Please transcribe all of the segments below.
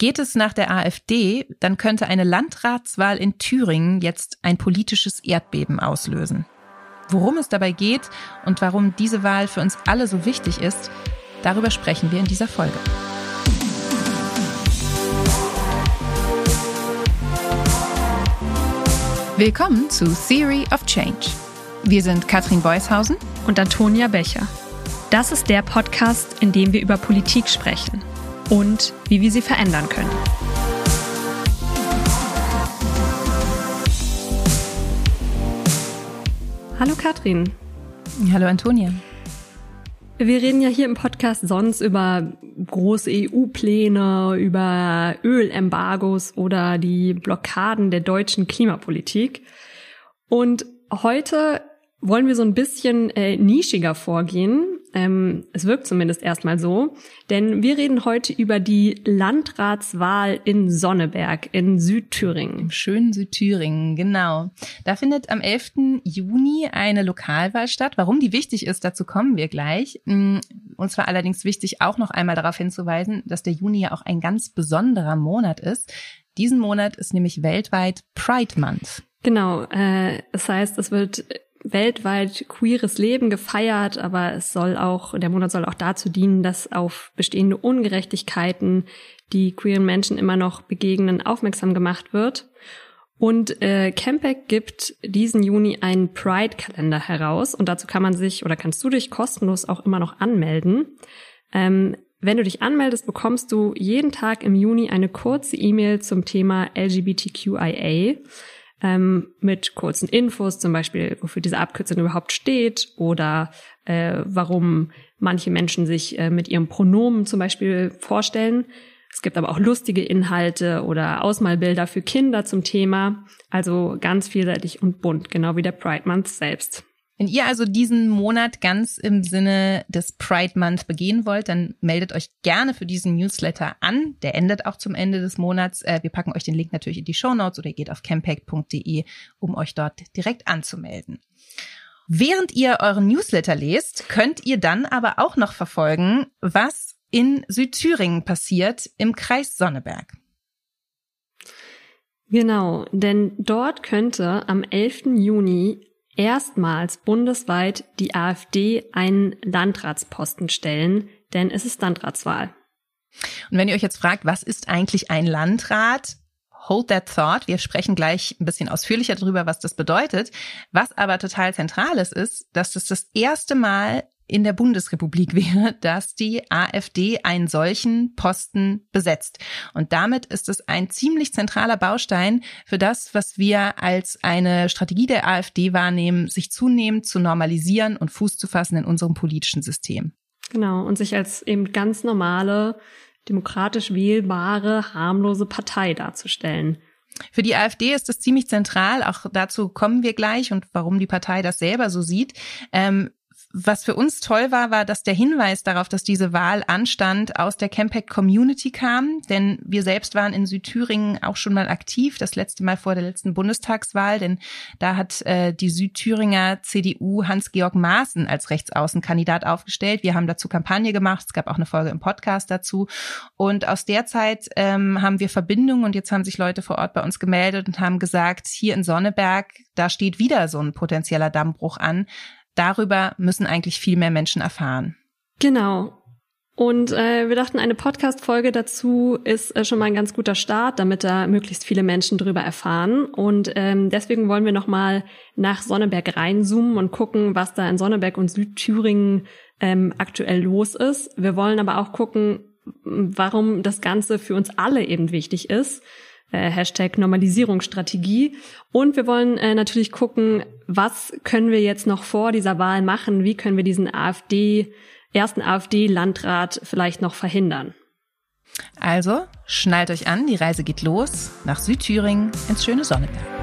Geht es nach der AfD, dann könnte eine Landratswahl in Thüringen jetzt ein politisches Erdbeben auslösen. Worum es dabei geht und warum diese Wahl für uns alle so wichtig ist, darüber sprechen wir in dieser Folge. Willkommen zu Theory of Change. Wir sind Katrin Beushausen und Antonia Becher. Das ist der Podcast, in dem wir über Politik sprechen und wie wir sie verändern können. Hallo Katrin. Hallo Antonia. Wir reden ja hier im Podcast sonst über große EU-Pläne, über Ölembargos oder die Blockaden der deutschen Klimapolitik. Und heute wollen wir so ein bisschen äh, nischiger vorgehen. Ähm, es wirkt zumindest erstmal so, denn wir reden heute über die Landratswahl in Sonneberg in Südthüringen. Im schönen Südthüringen, genau. Da findet am 11. Juni eine Lokalwahl statt. Warum die wichtig ist, dazu kommen wir gleich. Mm, uns war allerdings wichtig, auch noch einmal darauf hinzuweisen, dass der Juni ja auch ein ganz besonderer Monat ist. Diesen Monat ist nämlich weltweit Pride Month. Genau, äh, das heißt, es wird weltweit queeres Leben gefeiert, aber es soll auch, der Monat soll auch dazu dienen, dass auf bestehende Ungerechtigkeiten, die queeren Menschen immer noch begegnen, aufmerksam gemacht wird. Und äh, Campec gibt diesen Juni einen Pride-Kalender heraus und dazu kann man sich oder kannst du dich kostenlos auch immer noch anmelden. Ähm, wenn du dich anmeldest, bekommst du jeden Tag im Juni eine kurze E-Mail zum Thema LGBTQIA ähm, mit kurzen Infos, zum Beispiel, wofür diese Abkürzung überhaupt steht oder äh, warum manche Menschen sich äh, mit ihrem Pronomen zum Beispiel vorstellen. Es gibt aber auch lustige Inhalte oder Ausmalbilder für Kinder zum Thema. Also ganz vielseitig und bunt, genau wie der Pride Month selbst. Wenn ihr also diesen Monat ganz im Sinne des Pride Month begehen wollt, dann meldet euch gerne für diesen Newsletter an. Der endet auch zum Ende des Monats. Äh, wir packen euch den Link natürlich in die Show Notes oder ihr geht auf campact.de, um euch dort direkt anzumelden. Während ihr euren Newsletter lest, könnt ihr dann aber auch noch verfolgen, was in Südthüringen passiert im Kreis Sonneberg. Genau, denn dort könnte am 11. Juni erstmals bundesweit die AfD einen Landratsposten stellen, denn es ist Landratswahl. Und wenn ihr euch jetzt fragt, was ist eigentlich ein Landrat? Hold that thought. Wir sprechen gleich ein bisschen ausführlicher darüber, was das bedeutet. Was aber total zentrales ist, dass das das erste Mal in der Bundesrepublik wäre, dass die AfD einen solchen Posten besetzt. Und damit ist es ein ziemlich zentraler Baustein für das, was wir als eine Strategie der AfD wahrnehmen, sich zunehmend zu normalisieren und Fuß zu fassen in unserem politischen System. Genau, und sich als eben ganz normale, demokratisch wählbare, harmlose Partei darzustellen. Für die AfD ist das ziemlich zentral, auch dazu kommen wir gleich und warum die Partei das selber so sieht. Ähm, was für uns toll war, war, dass der Hinweis darauf, dass diese Wahl anstand, aus der Campact Community kam. Denn wir selbst waren in Südthüringen auch schon mal aktiv, das letzte Mal vor der letzten Bundestagswahl. Denn da hat äh, die Südthüringer CDU Hans-Georg Maaßen als Rechtsaußenkandidat aufgestellt. Wir haben dazu Kampagne gemacht. Es gab auch eine Folge im Podcast dazu. Und aus der Zeit ähm, haben wir Verbindungen und jetzt haben sich Leute vor Ort bei uns gemeldet und haben gesagt, hier in Sonneberg, da steht wieder so ein potenzieller Dammbruch an darüber müssen eigentlich viel mehr Menschen erfahren. Genau. Und äh, wir dachten, eine Podcast-Folge dazu ist äh, schon mal ein ganz guter Start, damit da möglichst viele Menschen drüber erfahren. Und ähm, deswegen wollen wir nochmal nach Sonneberg reinzoomen und gucken, was da in Sonneberg und Südthüringen ähm, aktuell los ist. Wir wollen aber auch gucken, warum das Ganze für uns alle eben wichtig ist äh, Hashtag Normalisierungsstrategie. Und wir wollen äh, natürlich gucken, was können wir jetzt noch vor dieser Wahl machen? Wie können wir diesen AfD, ersten AfD-Landrat vielleicht noch verhindern? Also, schnallt euch an, die Reise geht los nach Südthüringen ins schöne Sonneberg.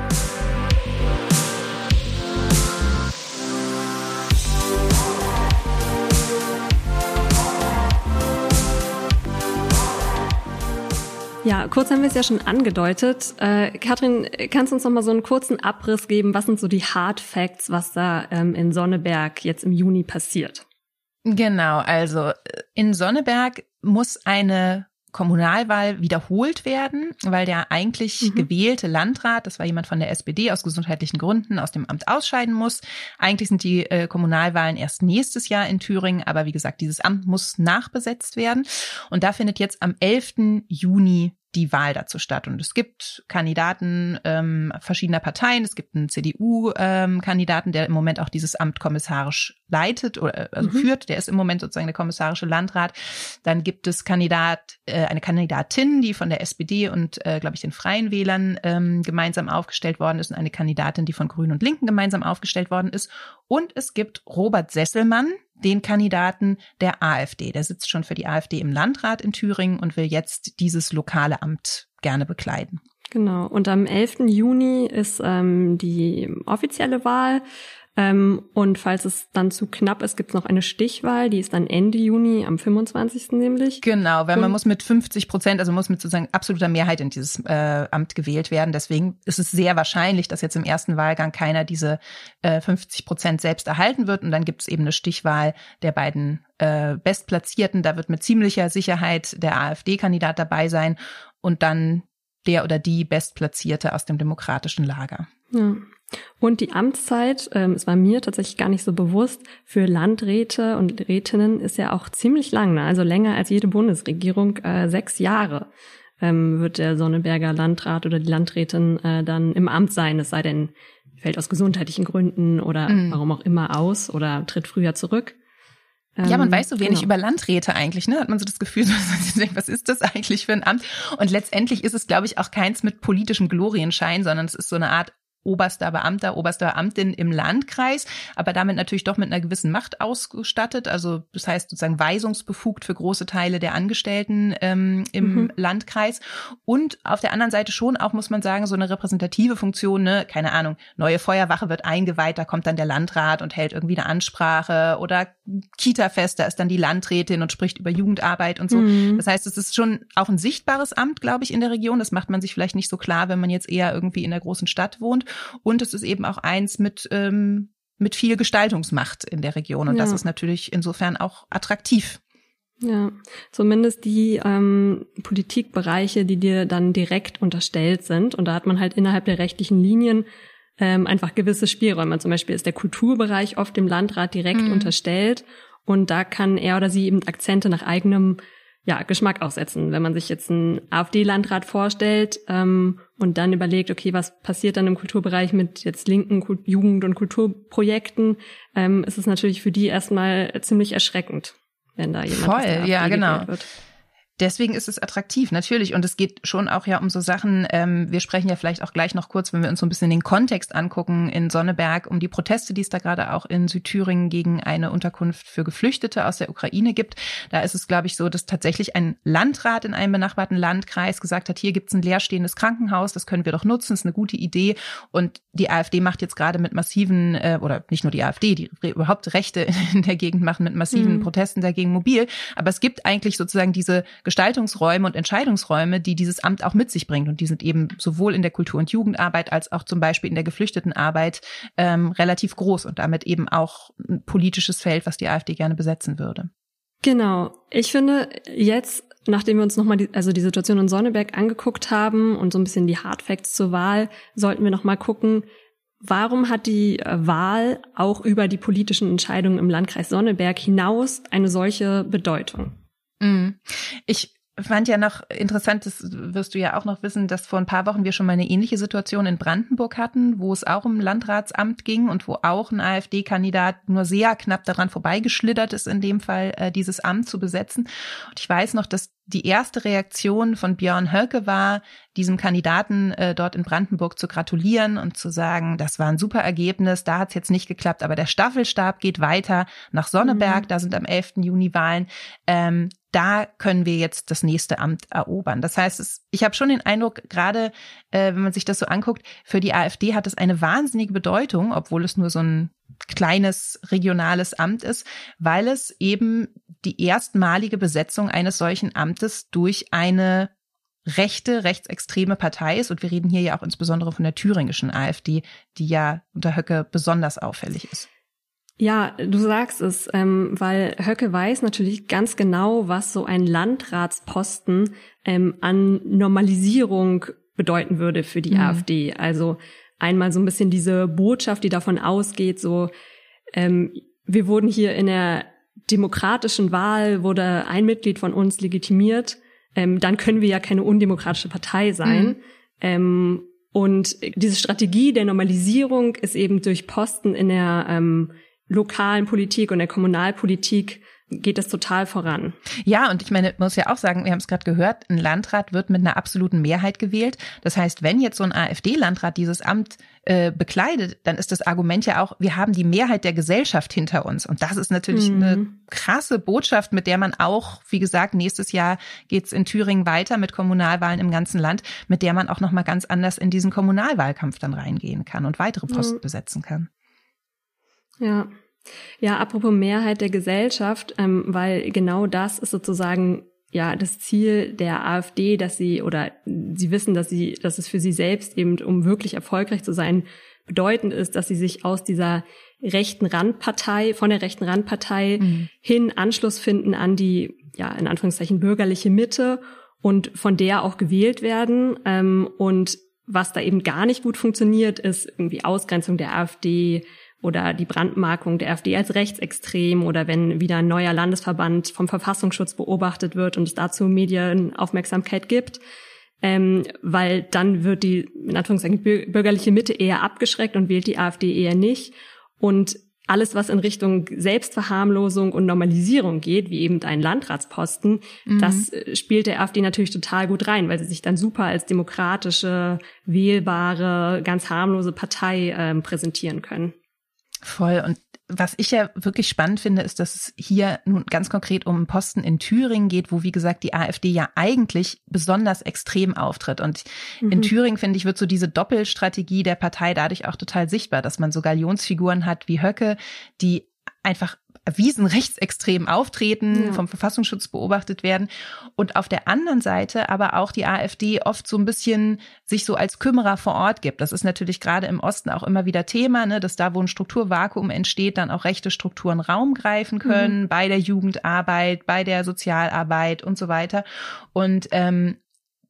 Ja, kurz haben wir es ja schon angedeutet. Äh, Katrin, kannst du uns noch mal so einen kurzen Abriss geben? Was sind so die Hard Facts, was da ähm, in Sonneberg jetzt im Juni passiert? Genau, also äh, in Sonneberg muss eine Kommunalwahl wiederholt werden, weil der eigentlich mhm. gewählte Landrat, das war jemand von der SPD aus gesundheitlichen Gründen, aus dem Amt ausscheiden muss. Eigentlich sind die äh, Kommunalwahlen erst nächstes Jahr in Thüringen, aber wie gesagt, dieses Amt muss nachbesetzt werden. Und da findet jetzt am 11. Juni die Wahl dazu statt. Und es gibt Kandidaten ähm, verschiedener Parteien. Es gibt einen CDU-Kandidaten, ähm, der im Moment auch dieses Amt kommissarisch leitet oder äh, also mhm. führt. Der ist im Moment sozusagen der kommissarische Landrat. Dann gibt es Kandidat, äh, eine Kandidatin, die von der SPD und, äh, glaube ich, den Freien Wählern ähm, gemeinsam aufgestellt worden ist und eine Kandidatin, die von Grünen und Linken gemeinsam aufgestellt worden ist. Und es gibt Robert Sesselmann, den Kandidaten der AfD. Der sitzt schon für die AfD im Landrat in Thüringen und will jetzt dieses lokale Amt gerne bekleiden. Genau. Und am 11. Juni ist ähm, die offizielle Wahl. Ähm, und falls es dann zu knapp ist, gibt es noch eine Stichwahl, die ist dann Ende Juni, am 25. nämlich. Genau, weil und man muss mit 50 Prozent, also muss mit sozusagen absoluter Mehrheit in dieses äh, Amt gewählt werden. Deswegen ist es sehr wahrscheinlich, dass jetzt im ersten Wahlgang keiner diese äh, 50 Prozent selbst erhalten wird. Und dann gibt es eben eine Stichwahl der beiden äh, Bestplatzierten. Da wird mit ziemlicher Sicherheit der AfD-Kandidat dabei sein und dann der oder die Bestplatzierte aus dem demokratischen Lager. Ja. Und die Amtszeit, ähm, es war mir tatsächlich gar nicht so bewusst, für Landräte und Rätinnen ist ja auch ziemlich lang, ne? also länger als jede Bundesregierung, äh, sechs Jahre ähm, wird der Sonneberger Landrat oder die Landrätin äh, dann im Amt sein, es sei denn, fällt aus gesundheitlichen Gründen oder mhm. warum auch immer aus oder tritt früher zurück. Ja, man ähm, weiß so wenig genau. über Landräte eigentlich, ne? Hat man so das Gefühl, was ist das eigentlich für ein Amt? Und letztendlich ist es, glaube ich, auch keins mit politischem Glorienschein, sondern es ist so eine Art oberster Beamter, oberste Beamtin im Landkreis, aber damit natürlich doch mit einer gewissen Macht ausgestattet. Also das heißt sozusagen weisungsbefugt für große Teile der Angestellten ähm, im mhm. Landkreis. Und auf der anderen Seite schon auch, muss man sagen, so eine repräsentative Funktion, ne? keine Ahnung, neue Feuerwache wird eingeweiht, da kommt dann der Landrat und hält irgendwie eine Ansprache oder Kita-Fest, da ist dann die Landrätin und spricht über Jugendarbeit und so. Mhm. Das heißt, es ist schon auch ein sichtbares Amt, glaube ich, in der Region. Das macht man sich vielleicht nicht so klar, wenn man jetzt eher irgendwie in der großen Stadt wohnt. Und es ist eben auch eins mit, ähm, mit viel Gestaltungsmacht in der Region. Und ja. das ist natürlich insofern auch attraktiv. Ja, zumindest die ähm, Politikbereiche, die dir dann direkt unterstellt sind. Und da hat man halt innerhalb der rechtlichen Linien ähm, einfach gewisse Spielräume. Zum Beispiel ist der Kulturbereich oft dem Landrat direkt mhm. unterstellt. Und da kann er oder sie eben Akzente nach eigenem ja, Geschmack aussetzen. Wenn man sich jetzt einen AfD-Landrat vorstellt ähm, und dann überlegt, okay, was passiert dann im Kulturbereich mit jetzt linken Jugend- und Kulturprojekten, ähm, ist es natürlich für die erstmal ziemlich erschreckend, wenn da jemand Voll, ja, genau. Wird. Deswegen ist es attraktiv, natürlich. Und es geht schon auch ja um so Sachen, ähm, wir sprechen ja vielleicht auch gleich noch kurz, wenn wir uns so ein bisschen den Kontext angucken in Sonneberg, um die Proteste, die es da gerade auch in Südthüringen gegen eine Unterkunft für Geflüchtete aus der Ukraine gibt. Da ist es, glaube ich, so, dass tatsächlich ein Landrat in einem benachbarten Landkreis gesagt hat, hier gibt es ein leerstehendes Krankenhaus, das können wir doch nutzen, ist eine gute Idee. Und die AfD macht jetzt gerade mit massiven, äh, oder nicht nur die AfD, die überhaupt Rechte in der Gegend machen mit massiven mhm. Protesten dagegen mobil. Aber es gibt eigentlich sozusagen diese Gestaltungsräume und Entscheidungsräume, die dieses Amt auch mit sich bringt. Und die sind eben sowohl in der Kultur- und Jugendarbeit als auch zum Beispiel in der Geflüchtetenarbeit ähm, relativ groß und damit eben auch ein politisches Feld, was die AfD gerne besetzen würde. Genau. Ich finde jetzt, nachdem wir uns nochmal die, also die Situation in Sonneberg angeguckt haben und so ein bisschen die Hardfacts zur Wahl, sollten wir nochmal gucken, Warum hat die äh, Wahl auch über die politischen Entscheidungen im Landkreis Sonneberg hinaus eine solche Bedeutung? Mhm. Ich fand ja noch interessant, das wirst du ja auch noch wissen, dass vor ein paar Wochen wir schon mal eine ähnliche Situation in Brandenburg hatten, wo es auch um Landratsamt ging und wo auch ein AfD-Kandidat nur sehr knapp daran vorbeigeschlittert ist, in dem Fall äh, dieses Amt zu besetzen. Und ich weiß noch, dass die erste Reaktion von Björn Höcke war, diesem Kandidaten äh, dort in Brandenburg zu gratulieren und zu sagen, das war ein super Ergebnis, da hat es jetzt nicht geklappt, aber der Staffelstab geht weiter nach Sonneberg, mhm. da sind am 11. Juni Wahlen. Ähm, da können wir jetzt das nächste Amt erobern. Das heißt, es, ich habe schon den Eindruck, gerade äh, wenn man sich das so anguckt, für die AfD hat es eine wahnsinnige Bedeutung, obwohl es nur so ein kleines regionales Amt ist, weil es eben die erstmalige Besetzung eines solchen Amtes durch eine rechte, rechtsextreme Partei ist. Und wir reden hier ja auch insbesondere von der thüringischen AfD, die ja unter Höcke besonders auffällig ist. Ja, du sagst es, ähm, weil Höcke weiß natürlich ganz genau, was so ein Landratsposten ähm, an Normalisierung bedeuten würde für die mhm. AfD. Also einmal so ein bisschen diese Botschaft, die davon ausgeht, so ähm, wir wurden hier in der demokratischen Wahl, wurde ein Mitglied von uns legitimiert, ähm, dann können wir ja keine undemokratische Partei sein. Mhm. Ähm, und diese Strategie der Normalisierung ist eben durch Posten in der ähm, lokalen Politik und der Kommunalpolitik geht es total voran. Ja, und ich meine, muss ja auch sagen, wir haben es gerade gehört, ein Landrat wird mit einer absoluten Mehrheit gewählt. Das heißt, wenn jetzt so ein AfD-Landrat dieses Amt äh, bekleidet, dann ist das Argument ja auch, wir haben die Mehrheit der Gesellschaft hinter uns. Und das ist natürlich mhm. eine krasse Botschaft, mit der man auch, wie gesagt, nächstes Jahr geht's in Thüringen weiter mit Kommunalwahlen im ganzen Land, mit der man auch nochmal ganz anders in diesen Kommunalwahlkampf dann reingehen kann und weitere Posten mhm. besetzen kann. Ja. Ja, apropos Mehrheit der Gesellschaft, ähm, weil genau das ist sozusagen ja das Ziel der AfD, dass sie oder sie wissen, dass sie, dass es für sie selbst eben, um wirklich erfolgreich zu sein, bedeutend ist, dass sie sich aus dieser rechten Randpartei, von der rechten Randpartei mhm. hin Anschluss finden an die, ja, in Anführungszeichen bürgerliche Mitte und von der auch gewählt werden. Ähm, und was da eben gar nicht gut funktioniert, ist irgendwie Ausgrenzung der AfD, oder die Brandmarkung der AfD als rechtsextrem oder wenn wieder ein neuer Landesverband vom Verfassungsschutz beobachtet wird und es dazu Medienaufmerksamkeit gibt. Ähm, weil dann wird die, in Anführungszeichen, bürgerliche Mitte eher abgeschreckt und wählt die AfD eher nicht. Und alles, was in Richtung Selbstverharmlosung und Normalisierung geht, wie eben ein Landratsposten, mhm. das äh, spielt der AfD natürlich total gut rein, weil sie sich dann super als demokratische, wählbare, ganz harmlose Partei äh, präsentieren können. Voll. Und was ich ja wirklich spannend finde, ist, dass es hier nun ganz konkret um einen Posten in Thüringen geht, wo, wie gesagt, die AfD ja eigentlich besonders extrem auftritt. Und mhm. in Thüringen, finde ich, wird so diese Doppelstrategie der Partei dadurch auch total sichtbar, dass man so Galionsfiguren hat wie Höcke, die einfach erwiesen rechtsextrem auftreten, ja. vom Verfassungsschutz beobachtet werden und auf der anderen Seite aber auch die AfD oft so ein bisschen sich so als Kümmerer vor Ort gibt. Das ist natürlich gerade im Osten auch immer wieder Thema, ne, dass da, wo ein Strukturvakuum entsteht, dann auch rechte Strukturen Raum greifen können mhm. bei der Jugendarbeit, bei der Sozialarbeit und so weiter. Und ähm,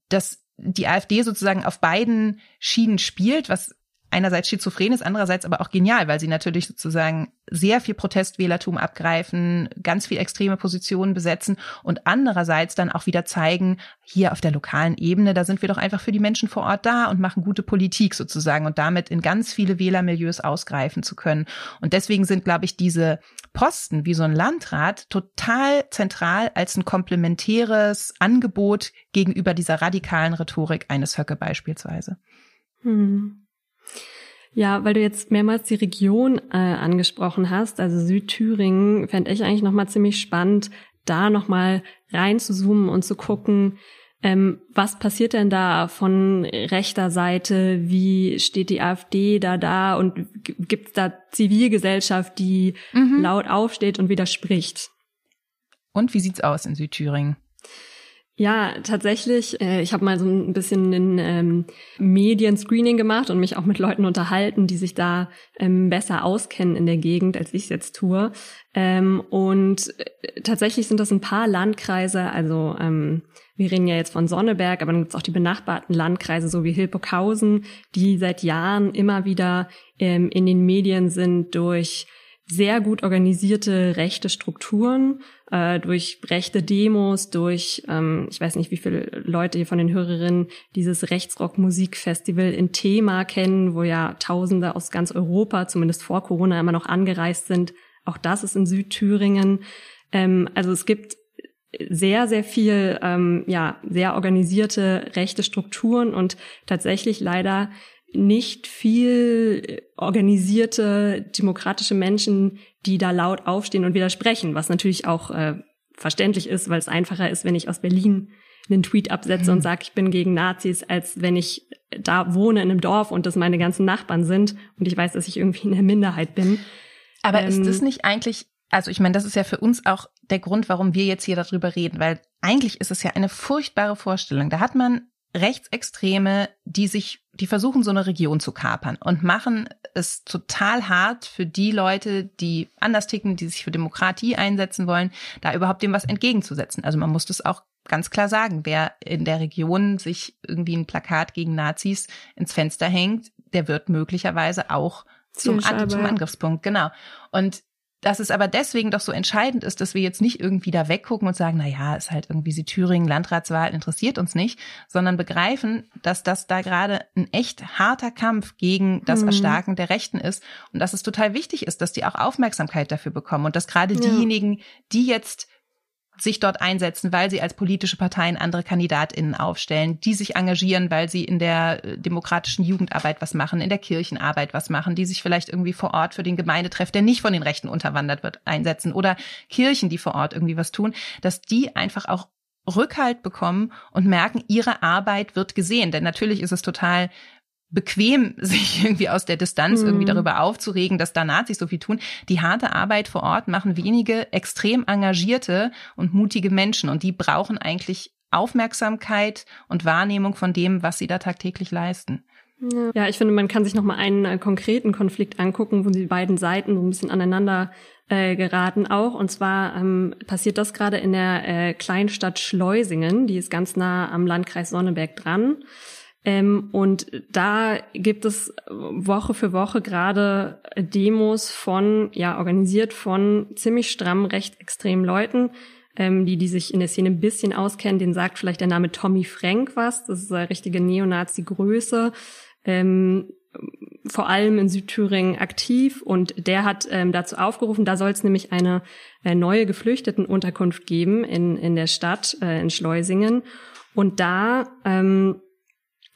dass die AfD sozusagen auf beiden Schienen spielt, was einerseits schizophren ist, andererseits aber auch genial, weil sie natürlich sozusagen sehr viel Protestwählertum abgreifen, ganz viel extreme Positionen besetzen und andererseits dann auch wieder zeigen, hier auf der lokalen Ebene, da sind wir doch einfach für die Menschen vor Ort da und machen gute Politik sozusagen und damit in ganz viele Wählermilieus ausgreifen zu können. Und deswegen sind, glaube ich, diese Posten wie so ein Landrat total zentral als ein komplementäres Angebot gegenüber dieser radikalen Rhetorik eines Höcke beispielsweise. Hm. Ja, weil du jetzt mehrmals die Region äh, angesprochen hast, also Südthüringen, fände ich eigentlich nochmal ziemlich spannend, da nochmal reinzuzoomen und zu gucken, ähm, was passiert denn da von rechter Seite? Wie steht die AfD da da? Und gibt es da Zivilgesellschaft, die mhm. laut aufsteht und widerspricht? Und wie sieht's aus in Südthüringen? Ja, tatsächlich. Äh, ich habe mal so ein bisschen ein ähm, Medienscreening gemacht und mich auch mit Leuten unterhalten, die sich da ähm, besser auskennen in der Gegend, als ich es jetzt tue. Ähm, und äh, tatsächlich sind das ein paar Landkreise, also ähm, wir reden ja jetzt von Sonneberg, aber dann gibt's auch die benachbarten Landkreise, so wie Hilpokhausen, die seit Jahren immer wieder ähm, in den Medien sind durch sehr gut organisierte rechte Strukturen, äh, durch rechte Demos, durch, ähm, ich weiß nicht, wie viele Leute hier von den Hörerinnen dieses Rechtsrock-Musikfestival in Thema kennen, wo ja Tausende aus ganz Europa, zumindest vor Corona, immer noch angereist sind. Auch das ist in Südthüringen. Ähm, also es gibt sehr, sehr viel, ähm, ja, sehr organisierte rechte Strukturen und tatsächlich leider nicht viel organisierte demokratische Menschen, die da laut aufstehen und widersprechen, was natürlich auch äh, verständlich ist, weil es einfacher ist, wenn ich aus Berlin einen Tweet absetze mhm. und sage, ich bin gegen Nazis, als wenn ich da wohne in einem Dorf und das meine ganzen Nachbarn sind und ich weiß, dass ich irgendwie in der Minderheit bin. Aber ähm, ist das nicht eigentlich, also ich meine, das ist ja für uns auch der Grund, warum wir jetzt hier darüber reden, weil eigentlich ist es ja eine furchtbare Vorstellung. Da hat man Rechtsextreme, die sich, die versuchen, so eine Region zu kapern und machen es total hart für die Leute, die anders ticken, die sich für Demokratie einsetzen wollen, da überhaupt dem was entgegenzusetzen. Also man muss das auch ganz klar sagen, wer in der Region sich irgendwie ein Plakat gegen Nazis ins Fenster hängt, der wird möglicherweise auch zum, An zum Angriffspunkt, genau. Und dass es aber deswegen doch so entscheidend ist, dass wir jetzt nicht irgendwie da weggucken und sagen, na ja, ist halt irgendwie sie Thüringen Landratswahl interessiert uns nicht, sondern begreifen, dass das da gerade ein echt harter Kampf gegen das mhm. Erstarken der Rechten ist und dass es total wichtig ist, dass die auch Aufmerksamkeit dafür bekommen und dass gerade ja. diejenigen, die jetzt sich dort einsetzen, weil sie als politische Parteien andere KandidatInnen aufstellen, die sich engagieren, weil sie in der äh, demokratischen Jugendarbeit was machen, in der Kirchenarbeit was machen, die sich vielleicht irgendwie vor Ort für den Gemeindetreff, der nicht von den Rechten unterwandert wird, einsetzen oder Kirchen, die vor Ort irgendwie was tun, dass die einfach auch Rückhalt bekommen und merken, ihre Arbeit wird gesehen. Denn natürlich ist es total bequem, sich irgendwie aus der Distanz mhm. irgendwie darüber aufzuregen, dass da Nazis so viel tun. Die harte Arbeit vor Ort machen wenige extrem engagierte und mutige Menschen und die brauchen eigentlich Aufmerksamkeit und Wahrnehmung von dem, was sie da tagtäglich leisten. Ja, ich finde, man kann sich noch mal einen äh, konkreten Konflikt angucken, wo die beiden Seiten so ein bisschen aneinander äh, geraten auch. Und zwar ähm, passiert das gerade in der äh, Kleinstadt Schleusingen, die ist ganz nah am Landkreis Sonneberg dran. Ähm, und da gibt es Woche für Woche gerade Demos von, ja, organisiert von ziemlich stramm rechtsextremen Leuten, ähm, die, die sich in der Szene ein bisschen auskennen. Den sagt vielleicht der Name Tommy Frank was. Das ist eine richtige Neonazi-Größe. Ähm, vor allem in Südthüringen aktiv und der hat ähm, dazu aufgerufen, da soll es nämlich eine äh, neue Geflüchtetenunterkunft geben in, in der Stadt, äh, in Schleusingen. Und da ähm,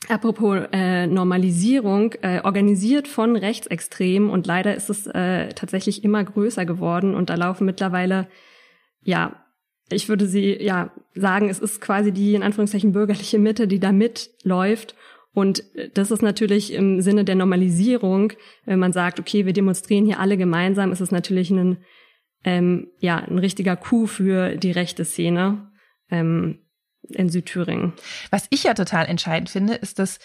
Apropos äh, Normalisierung, äh, organisiert von Rechtsextremen und leider ist es äh, tatsächlich immer größer geworden und da laufen mittlerweile, ja, ich würde sie ja sagen, es ist quasi die in Anführungszeichen bürgerliche Mitte, die da mitläuft und das ist natürlich im Sinne der Normalisierung, wenn man sagt, okay, wir demonstrieren hier alle gemeinsam, ist es natürlich ein ähm, ja ein richtiger Coup für die rechte Szene. Ähm, in Südthüringen. Was ich ja total entscheidend finde, ist, dass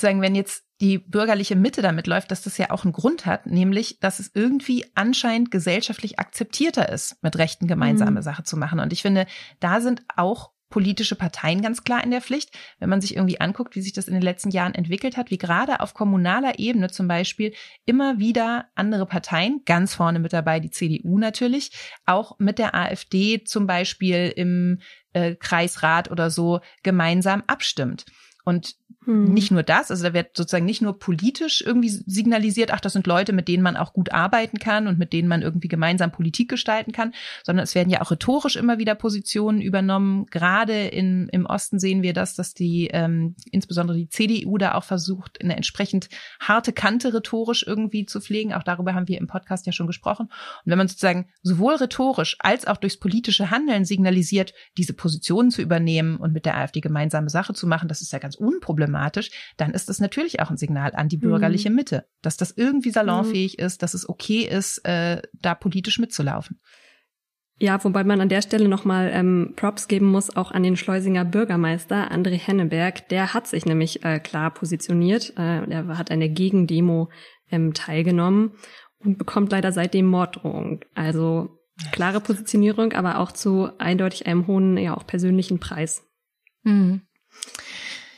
sagen, wenn jetzt die bürgerliche Mitte damit läuft, dass das ja auch einen Grund hat, nämlich, dass es irgendwie anscheinend gesellschaftlich akzeptierter ist, mit Rechten gemeinsame mhm. Sache zu machen. Und ich finde, da sind auch politische Parteien ganz klar in der Pflicht. Wenn man sich irgendwie anguckt, wie sich das in den letzten Jahren entwickelt hat, wie gerade auf kommunaler Ebene zum Beispiel immer wieder andere Parteien, ganz vorne mit dabei die CDU natürlich, auch mit der AfD zum Beispiel im äh, Kreisrat oder so gemeinsam abstimmt. Und hm. nicht nur das, also da wird sozusagen nicht nur politisch irgendwie signalisiert, ach, das sind Leute, mit denen man auch gut arbeiten kann und mit denen man irgendwie gemeinsam Politik gestalten kann, sondern es werden ja auch rhetorisch immer wieder Positionen übernommen. Gerade in, im Osten sehen wir das, dass die, ähm, insbesondere die CDU da auch versucht, eine entsprechend harte Kante rhetorisch irgendwie zu pflegen. Auch darüber haben wir im Podcast ja schon gesprochen. Und wenn man sozusagen sowohl rhetorisch als auch durchs politische Handeln signalisiert, diese Positionen zu übernehmen und mit der AfD gemeinsame Sache zu machen, das ist ja ganz unproblematisch, dann ist das natürlich auch ein Signal an die mhm. bürgerliche Mitte, dass das irgendwie salonfähig mhm. ist, dass es okay ist, äh, da politisch mitzulaufen. Ja, wobei man an der Stelle nochmal ähm, Props geben muss, auch an den Schleusinger Bürgermeister André Henneberg. Der hat sich nämlich äh, klar positioniert. Äh, er hat eine Gegendemo ähm, teilgenommen und bekommt leider seitdem Morddrohung. Also klare Positionierung, aber auch zu eindeutig einem hohen, ja auch persönlichen Preis. Mhm.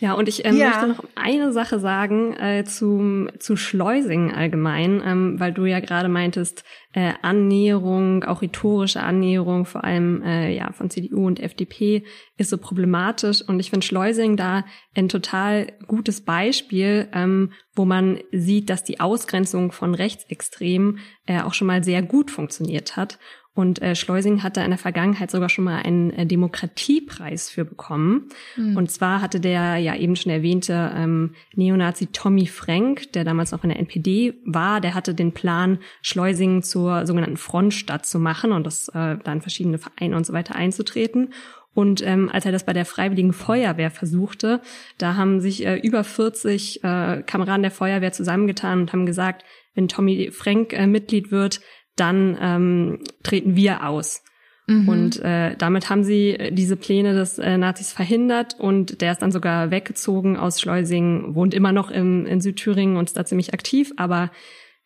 Ja, und ich ähm, ja. möchte noch eine Sache sagen äh, zum, zu Schleusingen allgemein, ähm, weil du ja gerade meintest, äh, Annäherung, auch rhetorische Annäherung, vor allem äh, ja von CDU und FDP, ist so problematisch. Und ich finde Schleusingen da ein total gutes Beispiel, ähm, wo man sieht, dass die Ausgrenzung von Rechtsextremen äh, auch schon mal sehr gut funktioniert hat. Und äh, Schleusing hatte in der Vergangenheit sogar schon mal einen äh, Demokratiepreis für bekommen. Mhm. Und zwar hatte der ja eben schon erwähnte ähm, Neonazi Tommy Frank, der damals noch in der NPD war, der hatte den Plan, Schleusing zur sogenannten Frontstadt zu machen und das äh, dann verschiedene Vereine und so weiter einzutreten. Und ähm, als er das bei der Freiwilligen Feuerwehr versuchte, da haben sich äh, über 40 äh, Kameraden der Feuerwehr zusammengetan und haben gesagt, wenn Tommy Frank äh, Mitglied wird, dann ähm, treten wir aus. Mhm. Und äh, damit haben sie diese Pläne des äh, Nazis verhindert und der ist dann sogar weggezogen aus Schleusing, wohnt immer noch im, in Südthüringen und ist da ziemlich aktiv, aber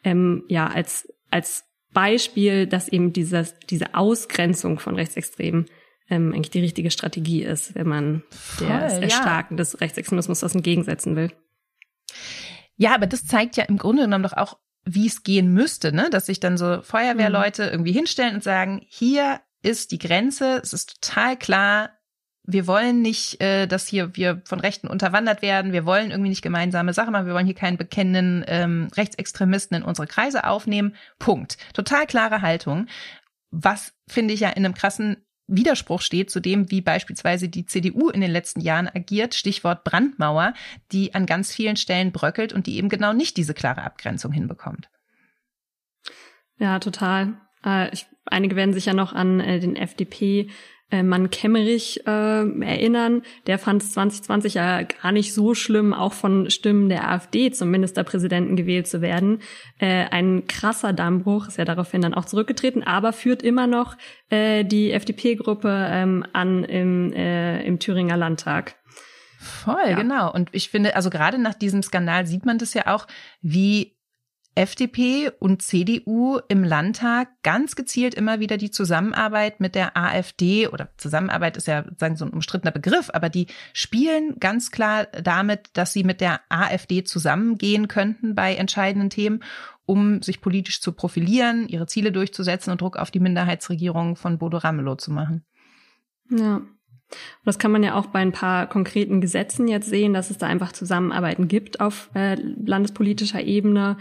ähm, ja, als, als Beispiel, dass eben dieses, diese Ausgrenzung von Rechtsextremen ähm, eigentlich die richtige Strategie ist, wenn man Voll, das Erstarken ja. des Rechtsextremismus das entgegensetzen will. Ja, aber das zeigt ja im Grunde genommen doch auch, wie es gehen müsste, ne? Dass sich dann so Feuerwehrleute mhm. irgendwie hinstellen und sagen, hier ist die Grenze, es ist total klar, wir wollen nicht, äh, dass hier wir von Rechten unterwandert werden, wir wollen irgendwie nicht gemeinsame Sachen machen, wir wollen hier keinen bekennenden ähm, Rechtsextremisten in unsere Kreise aufnehmen. Punkt. Total klare Haltung. Was finde ich ja in einem krassen Widerspruch steht zu dem, wie beispielsweise die CDU in den letzten Jahren agiert, Stichwort Brandmauer, die an ganz vielen Stellen bröckelt und die eben genau nicht diese klare Abgrenzung hinbekommt. Ja, total. Äh, ich, einige werden sich ja noch an äh, den FDP äh, Mann Kemmerich äh, erinnern. Der fand es 2020 ja gar nicht so schlimm, auch von Stimmen der AfD zum Ministerpräsidenten gewählt zu werden. Äh, ein krasser Dammbruch, ist ja daraufhin dann auch zurückgetreten, aber führt immer noch äh, die FDP-Gruppe ähm, an im, äh, im Thüringer Landtag. Voll, ja. genau. Und ich finde, also gerade nach diesem Skandal sieht man das ja auch, wie FDP und CDU im Landtag ganz gezielt immer wieder die Zusammenarbeit mit der AfD oder Zusammenarbeit ist ja sagen so ein umstrittener Begriff, aber die spielen ganz klar damit, dass sie mit der AfD zusammengehen könnten bei entscheidenden Themen, um sich politisch zu profilieren, ihre Ziele durchzusetzen und Druck auf die Minderheitsregierung von Bodo Ramelow zu machen. Ja. Und das kann man ja auch bei ein paar konkreten Gesetzen jetzt sehen, dass es da einfach Zusammenarbeiten gibt auf äh, landespolitischer Ebene.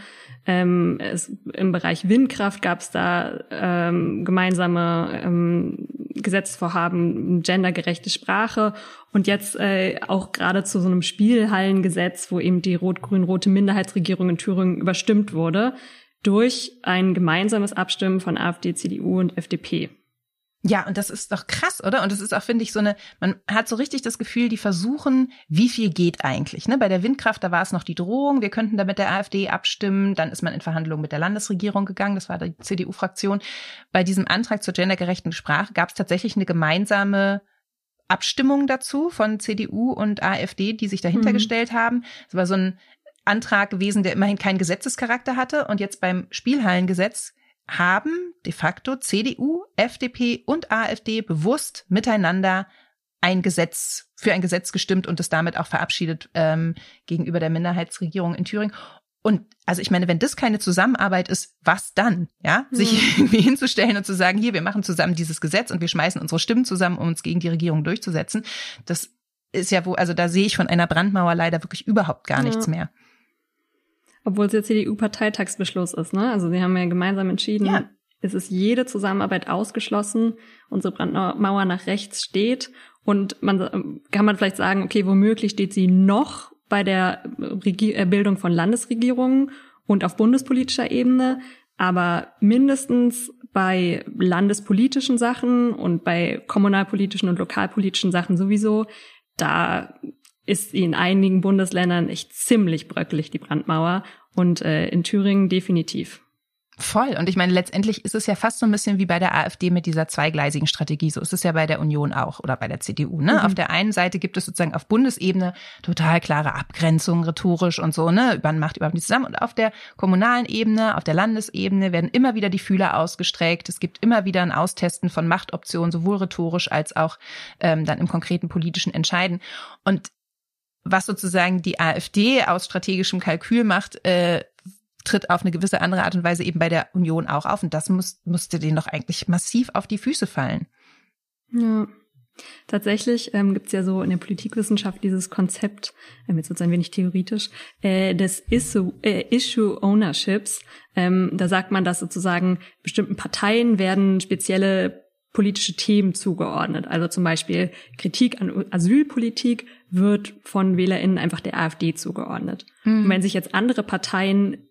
Ähm, es, Im Bereich Windkraft gab es da ähm, gemeinsame ähm, Gesetzesvorhaben, gendergerechte Sprache und jetzt äh, auch gerade zu so einem Spielhallengesetz, wo eben die rot-grün-rote Minderheitsregierung in Thüringen überstimmt wurde, durch ein gemeinsames Abstimmen von AfD, CDU und FDP. Ja, und das ist doch krass, oder? Und das ist auch, finde ich, so eine, man hat so richtig das Gefühl, die versuchen, wie viel geht eigentlich. Ne? Bei der Windkraft, da war es noch die Drohung, wir könnten da mit der AfD abstimmen, dann ist man in Verhandlungen mit der Landesregierung gegangen, das war die CDU-Fraktion. Bei diesem Antrag zur gendergerechten Sprache gab es tatsächlich eine gemeinsame Abstimmung dazu von CDU und AfD, die sich dahinter mhm. gestellt haben. Es war so ein Antrag gewesen, der immerhin keinen Gesetzescharakter hatte. Und jetzt beim Spielhallengesetz haben de facto CDU, FDP und AfD bewusst miteinander ein Gesetz für ein Gesetz gestimmt und es damit auch verabschiedet ähm, gegenüber der Minderheitsregierung in Thüringen. Und also ich meine, wenn das keine Zusammenarbeit ist, was dann? Ja, mhm. sich irgendwie hinzustellen und zu sagen, hier, wir machen zusammen dieses Gesetz und wir schmeißen unsere Stimmen zusammen, um uns gegen die Regierung durchzusetzen. Das ist ja wo, also da sehe ich von einer Brandmauer leider wirklich überhaupt gar nichts mehr. Obwohl es der CDU-Parteitagsbeschluss ist, ne? Also sie haben ja gemeinsam entschieden, ja. es ist jede Zusammenarbeit ausgeschlossen, unsere Brandmauer nach rechts steht und man kann man vielleicht sagen, okay, womöglich steht sie noch bei der Regier äh, Bildung von Landesregierungen und auf bundespolitischer Ebene, aber mindestens bei landespolitischen Sachen und bei kommunalpolitischen und lokalpolitischen Sachen sowieso, da ist sie in einigen Bundesländern echt ziemlich bröckelig, die Brandmauer. Und äh, in Thüringen definitiv. Voll. Und ich meine, letztendlich ist es ja fast so ein bisschen wie bei der AfD mit dieser zweigleisigen Strategie. So ist es ja bei der Union auch oder bei der CDU. Ne? Mhm. Auf der einen Seite gibt es sozusagen auf Bundesebene total klare Abgrenzungen rhetorisch und so, ne? Man macht überhaupt nicht zusammen. Und auf der kommunalen Ebene, auf der Landesebene werden immer wieder die Fühler ausgestreckt. Es gibt immer wieder ein Austesten von Machtoptionen, sowohl rhetorisch als auch ähm, dann im konkreten politischen Entscheiden. Und was sozusagen die AfD aus strategischem Kalkül macht, äh, tritt auf eine gewisse andere Art und Weise eben bei der Union auch auf. Und das muss, musste denen doch eigentlich massiv auf die Füße fallen. Ja. Tatsächlich ähm, gibt es ja so in der Politikwissenschaft dieses Konzept, ähm, jetzt wird es ein wenig theoretisch, äh, des Issue, äh, Issue Ownerships. Ähm, da sagt man, dass sozusagen bestimmten Parteien werden spezielle politische Themen zugeordnet. Also zum Beispiel Kritik an Asylpolitik wird von WählerInnen einfach der AfD zugeordnet. Mhm. Und wenn sich jetzt andere Parteien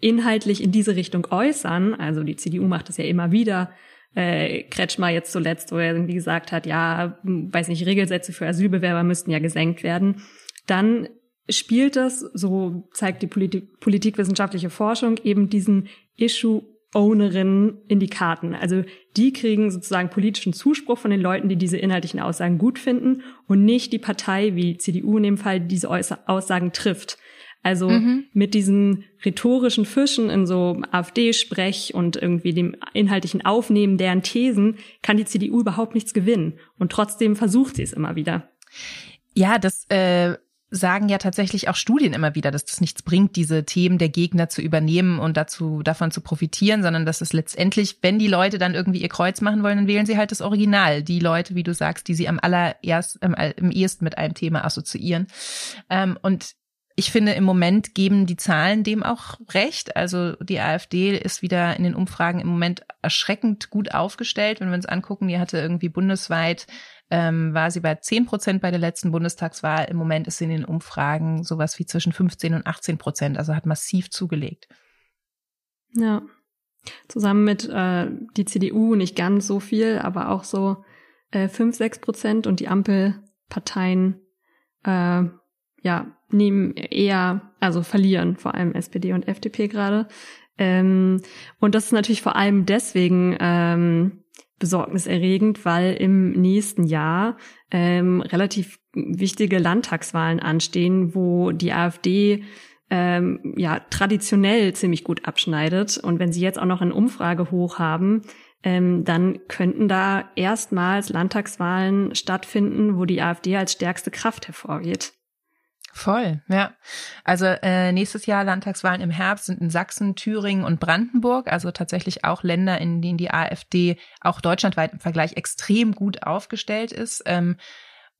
inhaltlich in diese Richtung äußern, also die CDU macht das ja immer wieder, äh, Kretschmer jetzt zuletzt, wo er irgendwie gesagt hat, ja, weiß nicht, Regelsätze für Asylbewerber müssten ja gesenkt werden, dann spielt das, so zeigt die Politik, politikwissenschaftliche Forschung, eben diesen Issue Ownerinnen in die Karten. Also die kriegen sozusagen politischen Zuspruch von den Leuten, die diese inhaltlichen Aussagen gut finden und nicht die Partei wie CDU in dem Fall, die diese Aussagen trifft. Also mhm. mit diesen rhetorischen Fischen in so AfD-Sprech und irgendwie dem inhaltlichen Aufnehmen deren Thesen kann die CDU überhaupt nichts gewinnen. Und trotzdem versucht sie es immer wieder. Ja, das äh, sagen ja tatsächlich auch Studien immer wieder, dass das nichts bringt, diese Themen der Gegner zu übernehmen und dazu davon zu profitieren, sondern dass es letztendlich, wenn die Leute dann irgendwie ihr Kreuz machen wollen, dann wählen sie halt das Original. Die Leute, wie du sagst, die sie am allererst, am, im ehesten mit einem Thema assoziieren. Ähm, und ich finde, im Moment geben die Zahlen dem auch recht. Also die AfD ist wieder in den Umfragen im Moment erschreckend gut aufgestellt. Wenn wir uns angucken, die hatte irgendwie bundesweit, ähm, war sie bei 10 Prozent bei der letzten Bundestagswahl. Im Moment ist sie in den Umfragen sowas wie zwischen 15 und 18 Prozent. Also hat massiv zugelegt. Ja. Zusammen mit äh, die CDU nicht ganz so viel, aber auch so äh, 5, 6 Prozent und die Ampelparteien äh, ja, nehmen eher, also verlieren, vor allem SPD und FDP gerade. Ähm, und das ist natürlich vor allem deswegen ähm, besorgniserregend, weil im nächsten Jahr ähm, relativ wichtige Landtagswahlen anstehen, wo die AfD ähm, ja traditionell ziemlich gut abschneidet. Und wenn sie jetzt auch noch eine Umfrage hoch haben, ähm, dann könnten da erstmals Landtagswahlen stattfinden, wo die AfD als stärkste Kraft hervorgeht. Voll, ja. Also äh, nächstes Jahr Landtagswahlen im Herbst sind in Sachsen, Thüringen und Brandenburg, also tatsächlich auch Länder, in denen die AfD auch deutschlandweit im Vergleich extrem gut aufgestellt ist. Ähm,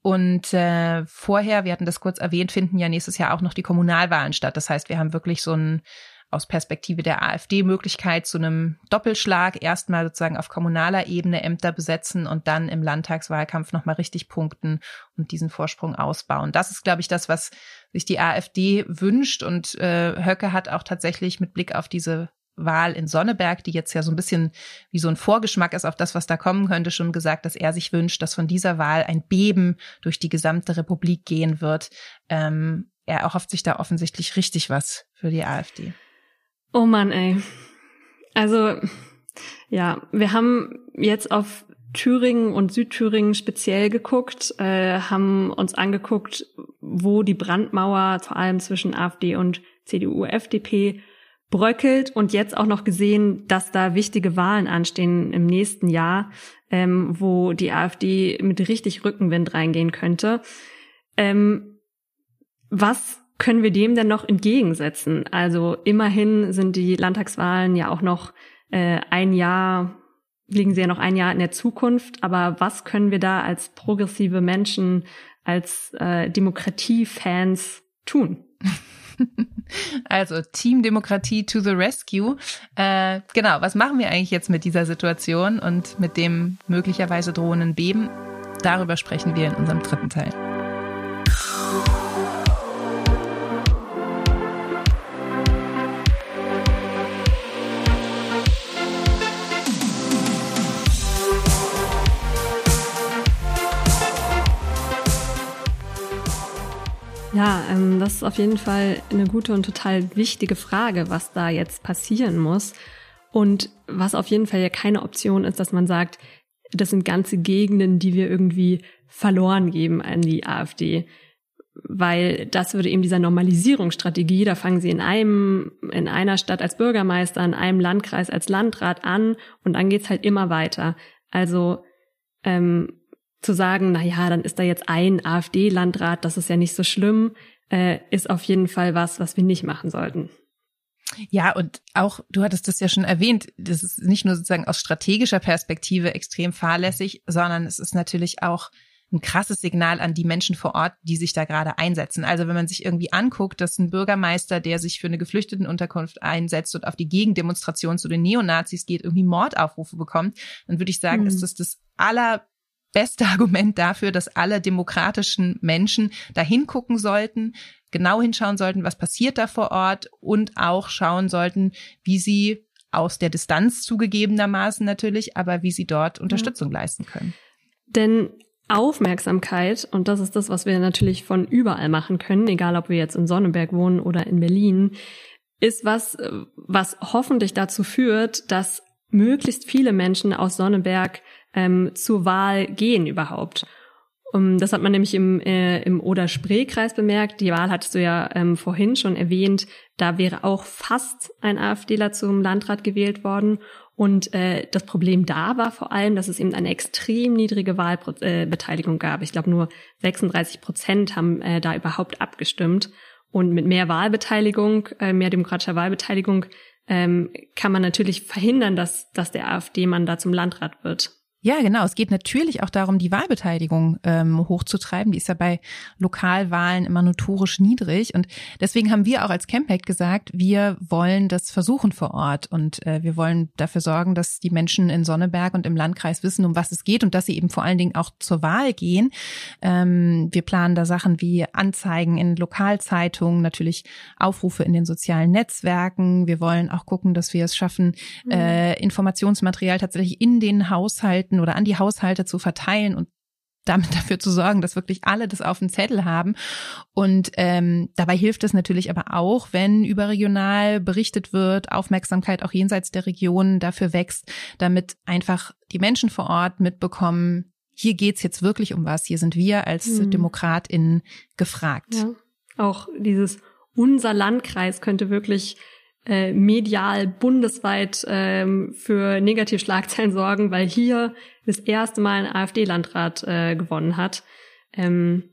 und äh, vorher, wir hatten das kurz erwähnt, finden ja nächstes Jahr auch noch die Kommunalwahlen statt. Das heißt, wir haben wirklich so ein aus Perspektive der AfD Möglichkeit zu einem Doppelschlag erstmal sozusagen auf kommunaler Ebene Ämter besetzen und dann im Landtagswahlkampf nochmal richtig punkten und diesen Vorsprung ausbauen. Das ist, glaube ich, das, was sich die AfD wünscht und äh, Höcke hat auch tatsächlich mit Blick auf diese Wahl in Sonneberg, die jetzt ja so ein bisschen wie so ein Vorgeschmack ist auf das, was da kommen könnte, schon gesagt, dass er sich wünscht, dass von dieser Wahl ein Beben durch die gesamte Republik gehen wird. Ähm, er erhofft sich da offensichtlich richtig was für die AfD. Oh Mann, ey. Also, ja, wir haben jetzt auf Thüringen und Südthüringen speziell geguckt, äh, haben uns angeguckt, wo die Brandmauer vor allem zwischen AfD und CDU, FDP bröckelt und jetzt auch noch gesehen, dass da wichtige Wahlen anstehen im nächsten Jahr, ähm, wo die AfD mit richtig Rückenwind reingehen könnte. Ähm, was können wir dem denn noch entgegensetzen? Also immerhin sind die Landtagswahlen ja auch noch äh, ein Jahr, liegen sie ja noch ein Jahr in der Zukunft. Aber was können wir da als progressive Menschen, als äh, Demokratiefans tun? Also Team Demokratie to the rescue. Äh, genau, was machen wir eigentlich jetzt mit dieser Situation und mit dem möglicherweise drohenden Beben? Darüber sprechen wir in unserem dritten Teil. Ja, ähm, das ist auf jeden Fall eine gute und total wichtige Frage, was da jetzt passieren muss. Und was auf jeden Fall ja keine Option ist, dass man sagt, das sind ganze Gegenden, die wir irgendwie verloren geben an die AfD. Weil das würde eben dieser Normalisierungsstrategie, da fangen sie in einem, in einer Stadt als Bürgermeister, in einem Landkreis als Landrat an und dann geht's halt immer weiter. Also ähm, zu sagen, na ja, dann ist da jetzt ein AfD-Landrat, das ist ja nicht so schlimm, äh, ist auf jeden Fall was, was wir nicht machen sollten. Ja, und auch, du hattest das ja schon erwähnt, das ist nicht nur sozusagen aus strategischer Perspektive extrem fahrlässig, sondern es ist natürlich auch ein krasses Signal an die Menschen vor Ort, die sich da gerade einsetzen. Also wenn man sich irgendwie anguckt, dass ein Bürgermeister, der sich für eine Geflüchtetenunterkunft einsetzt und auf die Gegendemonstration zu den Neonazis geht, irgendwie Mordaufrufe bekommt, dann würde ich sagen, mhm. ist das das aller beste Argument dafür, dass alle demokratischen Menschen da hingucken sollten, genau hinschauen sollten, was passiert da vor Ort und auch schauen sollten, wie sie aus der Distanz zugegebenermaßen natürlich, aber wie sie dort Unterstützung ja. leisten können. Denn Aufmerksamkeit, und das ist das, was wir natürlich von überall machen können, egal ob wir jetzt in Sonnenberg wohnen oder in Berlin, ist was, was hoffentlich dazu führt, dass möglichst viele Menschen aus Sonneberg ähm, zur Wahl gehen überhaupt. Um, das hat man nämlich im, äh, im Oder-Spree-Kreis bemerkt. Die Wahl hattest du ja ähm, vorhin schon erwähnt. Da wäre auch fast ein AfDler zum Landrat gewählt worden. Und äh, das Problem da war vor allem, dass es eben eine extrem niedrige Wahlbeteiligung äh, gab. Ich glaube, nur 36 Prozent haben äh, da überhaupt abgestimmt. Und mit mehr Wahlbeteiligung, äh, mehr demokratischer Wahlbeteiligung, ähm, kann man natürlich verhindern, dass, dass der AfD-Mann da zum Landrat wird. Ja, genau. Es geht natürlich auch darum, die Wahlbeteiligung ähm, hochzutreiben. Die ist ja bei Lokalwahlen immer notorisch niedrig. Und deswegen haben wir auch als Campact gesagt, wir wollen das versuchen vor Ort. Und äh, wir wollen dafür sorgen, dass die Menschen in Sonneberg und im Landkreis wissen, um was es geht und dass sie eben vor allen Dingen auch zur Wahl gehen. Ähm, wir planen da Sachen wie Anzeigen in Lokalzeitungen, natürlich Aufrufe in den sozialen Netzwerken. Wir wollen auch gucken, dass wir es schaffen, mhm. äh, Informationsmaterial tatsächlich in den Haushalten Haushalten oder an die Haushalte zu verteilen und damit dafür zu sorgen, dass wirklich alle das auf dem Zettel haben. Und ähm, dabei hilft es natürlich aber auch, wenn überregional berichtet wird, Aufmerksamkeit auch jenseits der Region dafür wächst, damit einfach die Menschen vor Ort mitbekommen, hier geht's jetzt wirklich um was. Hier sind wir als hm. DemokratInnen gefragt. Ja. Auch dieses unser Landkreis könnte wirklich äh, medial bundesweit ähm, für Negativschlagzeilen sorgen, weil hier das erste Mal ein AfD-Landrat äh, gewonnen hat. Ähm,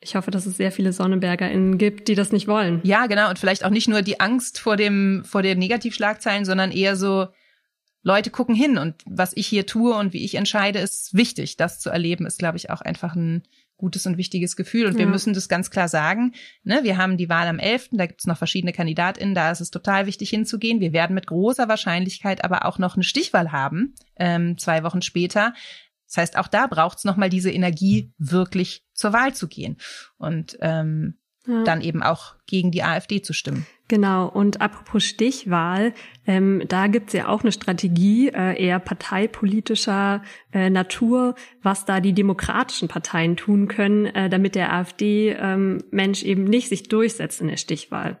ich hoffe, dass es sehr viele SonnebergerInnen gibt, die das nicht wollen. Ja, genau. Und vielleicht auch nicht nur die Angst vor dem, vor den Negativschlagzeilen, sondern eher so, Leute gucken hin und was ich hier tue und wie ich entscheide, ist wichtig. Das zu erleben ist, glaube ich, auch einfach ein gutes und wichtiges Gefühl. Und ja. wir müssen das ganz klar sagen. Ne, wir haben die Wahl am 11., da gibt es noch verschiedene KandidatInnen, da ist es total wichtig hinzugehen. Wir werden mit großer Wahrscheinlichkeit aber auch noch eine Stichwahl haben, ähm, zwei Wochen später. Das heißt, auch da braucht es nochmal diese Energie, wirklich zur Wahl zu gehen. Und ähm, ja. dann eben auch gegen die AfD zu stimmen. Genau, und apropos Stichwahl, ähm, da gibt's ja auch eine Strategie äh, eher parteipolitischer äh, Natur, was da die demokratischen Parteien tun können, äh, damit der AfD-Mensch ähm, eben nicht sich durchsetzt in der Stichwahl.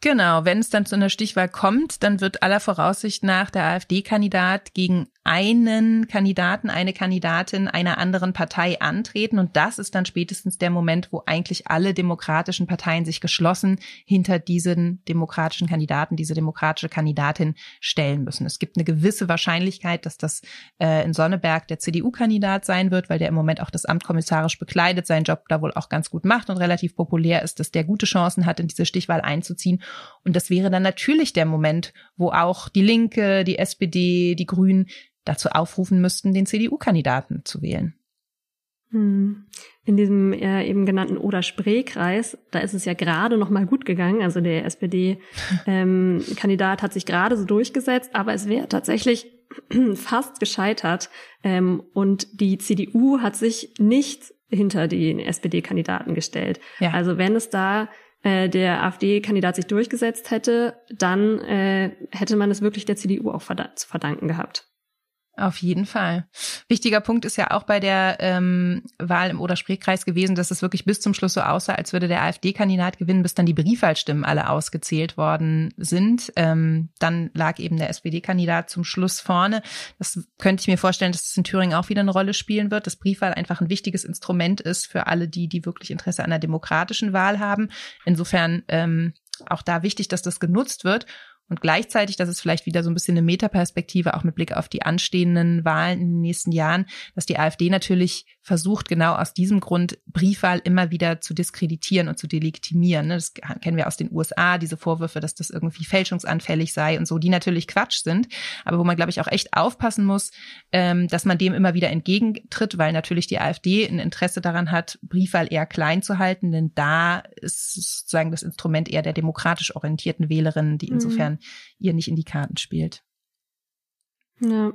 Genau, wenn es dann zu einer Stichwahl kommt, dann wird aller Voraussicht nach der AfD-Kandidat gegen einen Kandidaten, eine Kandidatin einer anderen Partei antreten. Und das ist dann spätestens der Moment, wo eigentlich alle demokratischen Parteien sich geschlossen hinter diesen demokratischen Kandidaten, diese demokratische Kandidatin stellen müssen. Es gibt eine gewisse Wahrscheinlichkeit, dass das äh, in Sonneberg der CDU-Kandidat sein wird, weil der im Moment auch das Amt kommissarisch bekleidet, seinen Job da wohl auch ganz gut macht und relativ populär ist, dass der gute Chancen hat, in diese Stichwahl einzuziehen. Und das wäre dann natürlich der Moment, wo auch die Linke, die SPD, die Grünen dazu aufrufen müssten, den CDU-Kandidaten zu wählen. Hm. In diesem äh, eben genannten Oder-Spree-Kreis, da ist es ja gerade noch mal gut gegangen. Also der SPD-Kandidat ähm, hat sich gerade so durchgesetzt, aber es wäre tatsächlich fast gescheitert. Ähm, und die CDU hat sich nicht hinter den SPD-Kandidaten gestellt. Ja. Also wenn es da äh, der AfD-Kandidat sich durchgesetzt hätte, dann äh, hätte man es wirklich der CDU auch zu verdanken gehabt. Auf jeden Fall. Wichtiger Punkt ist ja auch bei der ähm, Wahl im Oder-Spree-Kreis gewesen, dass es wirklich bis zum Schluss so aussah, als würde der AfD-Kandidat gewinnen, bis dann die Briefwahlstimmen alle ausgezählt worden sind. Ähm, dann lag eben der SPD-Kandidat zum Schluss vorne. Das könnte ich mir vorstellen, dass es in Thüringen auch wieder eine Rolle spielen wird, dass Briefwahl einfach ein wichtiges Instrument ist für alle die, die wirklich Interesse an einer demokratischen Wahl haben. Insofern ähm, auch da wichtig, dass das genutzt wird. Und gleichzeitig, das ist vielleicht wieder so ein bisschen eine Metaperspektive, auch mit Blick auf die anstehenden Wahlen in den nächsten Jahren, dass die AfD natürlich versucht, genau aus diesem Grund Briefwahl immer wieder zu diskreditieren und zu delegitimieren. Ne? Das kennen wir aus den USA, diese Vorwürfe, dass das irgendwie fälschungsanfällig sei und so, die natürlich Quatsch sind, aber wo man, glaube ich, auch echt aufpassen muss, ähm, dass man dem immer wieder entgegentritt, weil natürlich die AfD ein Interesse daran hat, Briefwahl eher klein zu halten, denn da ist sozusagen das Instrument eher der demokratisch orientierten Wählerinnen, die mhm. insofern ihr nicht in die Karten spielt. Ja.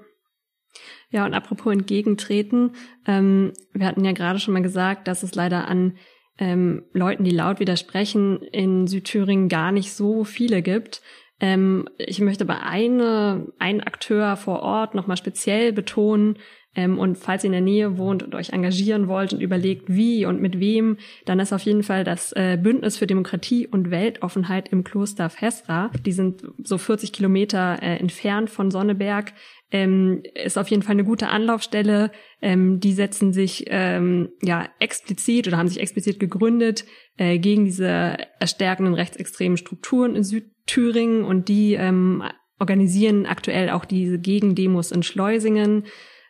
Ja, und apropos entgegentreten, ähm, wir hatten ja gerade schon mal gesagt, dass es leider an ähm, Leuten, die laut widersprechen, in Südthüringen gar nicht so viele gibt. Ähm, ich möchte aber eine, einen Akteur vor Ort nochmal speziell betonen, Ähm, und falls ihr in der Nähe wohnt und euch engagieren wollt und überlegt, wie und mit wem, dann ist auf jeden Fall das äh, Bündnis für Demokratie und Weltoffenheit im Kloster Festra. Die sind so 40 Kilometer äh, entfernt von Sonneberg. Ähm, ist auf jeden Fall eine gute Anlaufstelle. Ähm, die setzen sich ähm, ja explizit oder haben sich explizit gegründet äh, gegen diese erstärkenden rechtsextremen Strukturen in Südthüringen und die ähm, organisieren aktuell auch diese Gegendemos in Schleusingen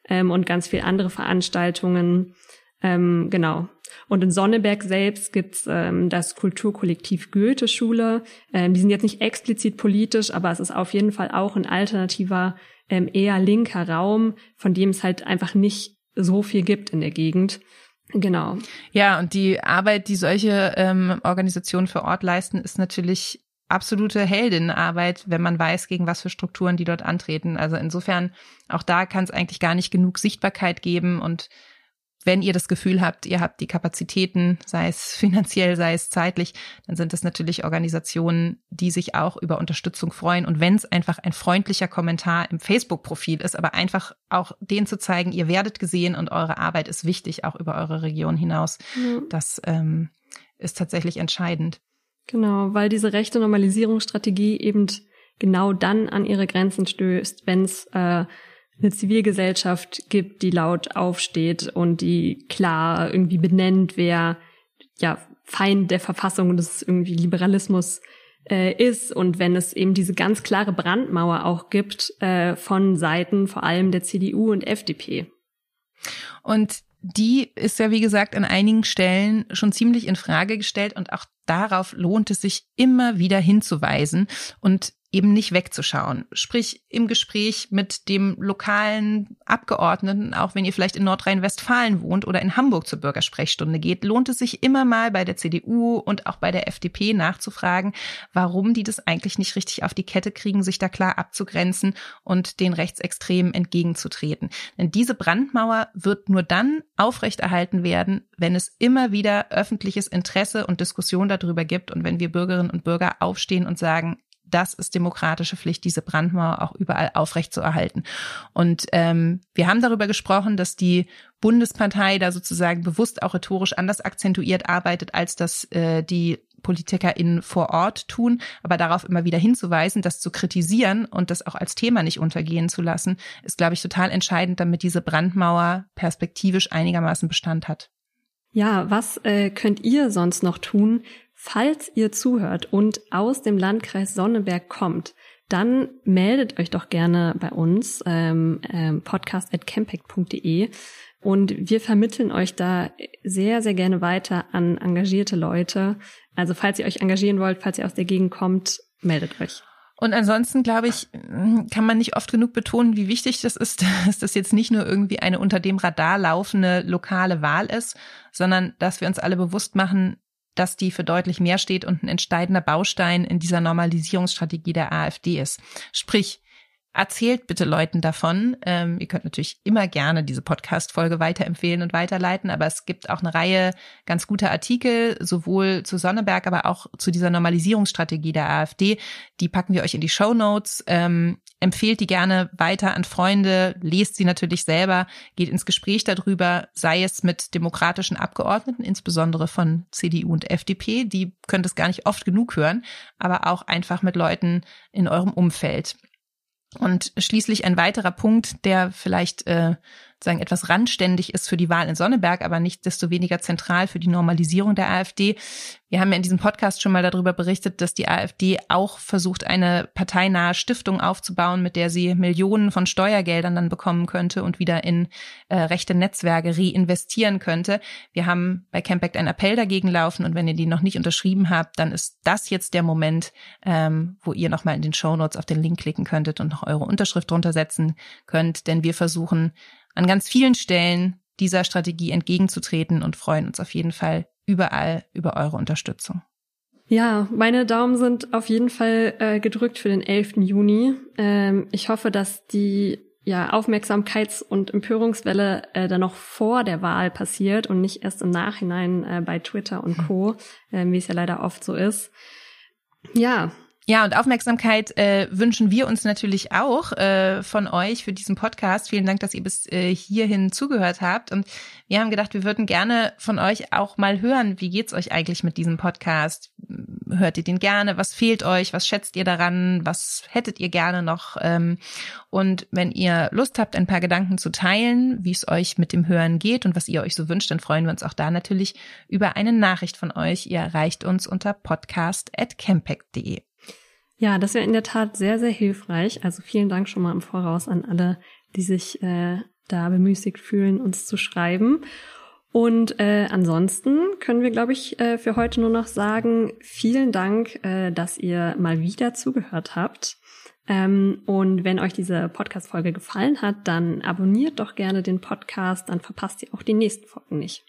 ähm, und ganz viel andere Veranstaltungen. Ähm, genau. Und in Sonneberg selbst gibt's ähm, das Kulturkollektiv Goethe-Schule. Ähm, die sind jetzt nicht explizit politisch, aber es ist auf jeden Fall auch ein alternativer, ähm, eher linker Raum, von dem es halt einfach nicht so viel gibt in der Gegend. Genau. Ja, und die Arbeit, die solche ähm, Organisationen vor Ort leisten, ist natürlich absolute Heldinnenarbeit, wenn man weiß, gegen was für Strukturen die dort antreten. Also insofern, auch da kann es eigentlich gar nicht genug Sichtbarkeit geben. Und wenn ihr das Gefühl habt, ihr habt die Kapazitäten, sei es finanziell, sei es zeitlich, dann sind das natürlich Organisationen, die sich auch über Unterstützung freuen. Und wenn es einfach ein freundlicher Kommentar im Facebook-Profil ist, aber einfach auch denen zu zeigen, ihr werdet gesehen und eure Arbeit ist wichtig, auch über eure Region hinaus, mhm. das ähm, ist tatsächlich entscheidend. Genau, weil diese rechte Normalisierungsstrategie eben genau dann an ihre Grenzen stößt, wenn es äh, eine Zivilgesellschaft gibt, die laut aufsteht und die klar irgendwie benennt, wer ja Feind der Verfassung des irgendwie Liberalismus äh, ist und wenn es eben diese ganz klare Brandmauer auch gibt äh, von Seiten vor allem der CDU und FDP. Und die ist ja, wie gesagt, an einigen Stellen schon ziemlich in Frage gestellt und auch darauf lohnt es sich immer wieder hinzuweisen. Und eben nicht wegzuschauen. Sprich, im Gespräch mit dem lokalen Abgeordneten, auch wenn ihr vielleicht in Nordrhein-Westfalen wohnt oder in Hamburg zur Bürgersprechstunde geht, lohnt es sich immer mal bei der CDU und auch bei der FDP nachzufragen, warum die das eigentlich nicht richtig auf die Kette kriegen, sich da klar abzugrenzen und den Rechtsextremen entgegenzutreten. Denn diese Brandmauer wird nur dann aufrechterhalten werden, wenn es immer wieder öffentliches Interesse und Diskussion darüber gibt und wenn wir Bürgerinnen und Bürger aufstehen und sagen, das ist demokratische Pflicht, diese Brandmauer auch überall aufrechtzuerhalten. Und ähm, wir haben darüber gesprochen, dass die Bundespartei da sozusagen bewusst auch rhetorisch anders akzentuiert arbeitet, als das äh, die PolitikerInnen vor Ort tun, aber darauf immer wieder hinzuweisen, das zu kritisieren und das auch als Thema nicht untergehen zu lassen, ist, glaube ich, total entscheidend, damit diese Brandmauer perspektivisch einigermaßen Bestand hat. Ja, was äh, könnt ihr sonst noch tun, Falls ihr zuhört und aus dem Landkreis Sonneberg kommt, dann meldet euch doch gerne bei uns, ähm, ähm, podcast.campact.de und wir vermitteln euch da sehr, sehr gerne weiter an engagierte Leute. Also falls ihr euch engagieren wollt, falls ihr aus der Gegend kommt, meldet euch. Und ansonsten, glaube ich, kann man nicht oft genug betonen, wie wichtig das ist, dass das jetzt nicht nur irgendwie eine unter dem Radar laufende lokale Wahl ist, sondern dass wir uns alle bewusst machen, dass die für deutlich mehr steht und ein entscheidender Baustein in dieser Normalisierungsstrategie der AfD ist. Sprich, Erzählt bitte Leuten davon. Ähm, ihr könnt natürlich immer gerne diese Podcast-Folge weiterempfehlen und weiterleiten, aber es gibt auch eine Reihe ganz guter Artikel, sowohl zu Sonneberg, aber auch zu dieser Normalisierungsstrategie der AfD. Die packen wir euch in die Show Notes. Ähm, empfehlt die gerne weiter an Freunde, lest sie natürlich selber, geht ins Gespräch darüber, sei es mit demokratischen Abgeordneten, insbesondere von CDU und FDP, die könnt es gar nicht oft genug hören, aber auch einfach mit Leuten in eurem Umfeld. Und schließlich ein weiterer Punkt, der vielleicht äh, sagen etwas randständig ist für die Wahl in Sonneberg, aber nicht desto weniger zentral für die Normalisierung der AfD. Wir haben ja in diesem Podcast schon mal darüber berichtet, dass die AfD auch versucht, eine parteinahe Stiftung aufzubauen, mit der sie Millionen von Steuergeldern dann bekommen könnte und wieder in äh, rechte Netzwerke reinvestieren könnte. Wir haben bei Campact einen Appell dagegen laufen und wenn ihr die noch nicht unterschrieben habt, dann ist das jetzt der Moment, ähm, wo ihr nochmal in den Show Notes auf den Link klicken könntet und noch eure Unterschrift drunter setzen könnt, denn wir versuchen an ganz vielen Stellen dieser Strategie entgegenzutreten und freuen uns auf jeden Fall überall über eure Unterstützung. Ja, meine Daumen sind auf jeden Fall äh, gedrückt für den 11. Juni. Ähm, ich hoffe, dass die ja, Aufmerksamkeits- und Empörungswelle äh, dann noch vor der Wahl passiert und nicht erst im Nachhinein äh, bei Twitter und Co., äh, wie es ja leider oft so ist. Ja, Ja, und Aufmerksamkeit äh, wünschen wir uns natürlich auch äh, von euch für diesen Podcast. Vielen Dank, dass ihr bis äh, hierhin zugehört habt. Und wir haben gedacht, wir würden gerne von euch auch mal hören, wie geht's euch eigentlich mit diesem Podcast? Hört ihr den gerne? Was fehlt euch? Was schätzt ihr daran? Was hättet ihr gerne noch? Ähm, und wenn ihr Lust habt, ein paar Gedanken zu teilen, wie es euch mit dem Hören geht und was ihr euch so wünscht, dann freuen wir uns auch da natürlich über eine Nachricht von euch. Ihr erreicht uns unter podcast.campact.de. Ja, das wäre in der Tat sehr, sehr hilfreich. Also vielen Dank schon mal im Voraus an alle, die sich äh, da bemüßigt fühlen, uns zu schreiben. Und äh, ansonsten können wir, glaube ich, äh, für heute nur noch sagen, vielen Dank, äh, dass ihr mal wieder zugehört habt. Ähm, und wenn euch diese Podcast-Folge gefallen hat, dann abonniert doch gerne den Podcast, dann verpasst ihr auch die nächsten Folgen nicht.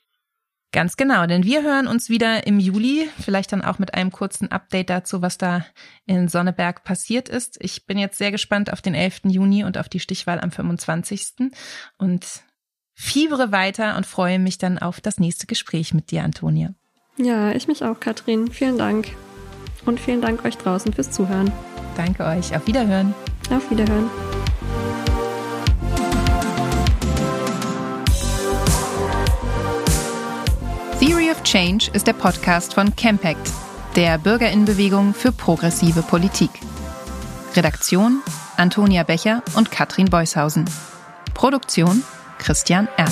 Ganz genau, denn wir hören uns wieder im Juli, vielleicht dann auch mit einem kurzen Update dazu, was da in Sonneberg passiert ist. Ich bin jetzt sehr gespannt auf den 11. Juni und auf die Stichwahl am 25. und fiebere weiter und freue mich dann auf das nächste Gespräch mit dir, Antonia. Ja, ich mich auch, Katrin. Vielen Dank. Und vielen Dank euch draußen fürs Zuhören. Danke euch. Auf Wiederhören. Auf Wiederhören. Of Change ist der Podcast von Campact, der Bürgerinnenbewegung für progressive Politik. Redaktion Antonia Becher und Katrin Beushausen. Produktion Christian R.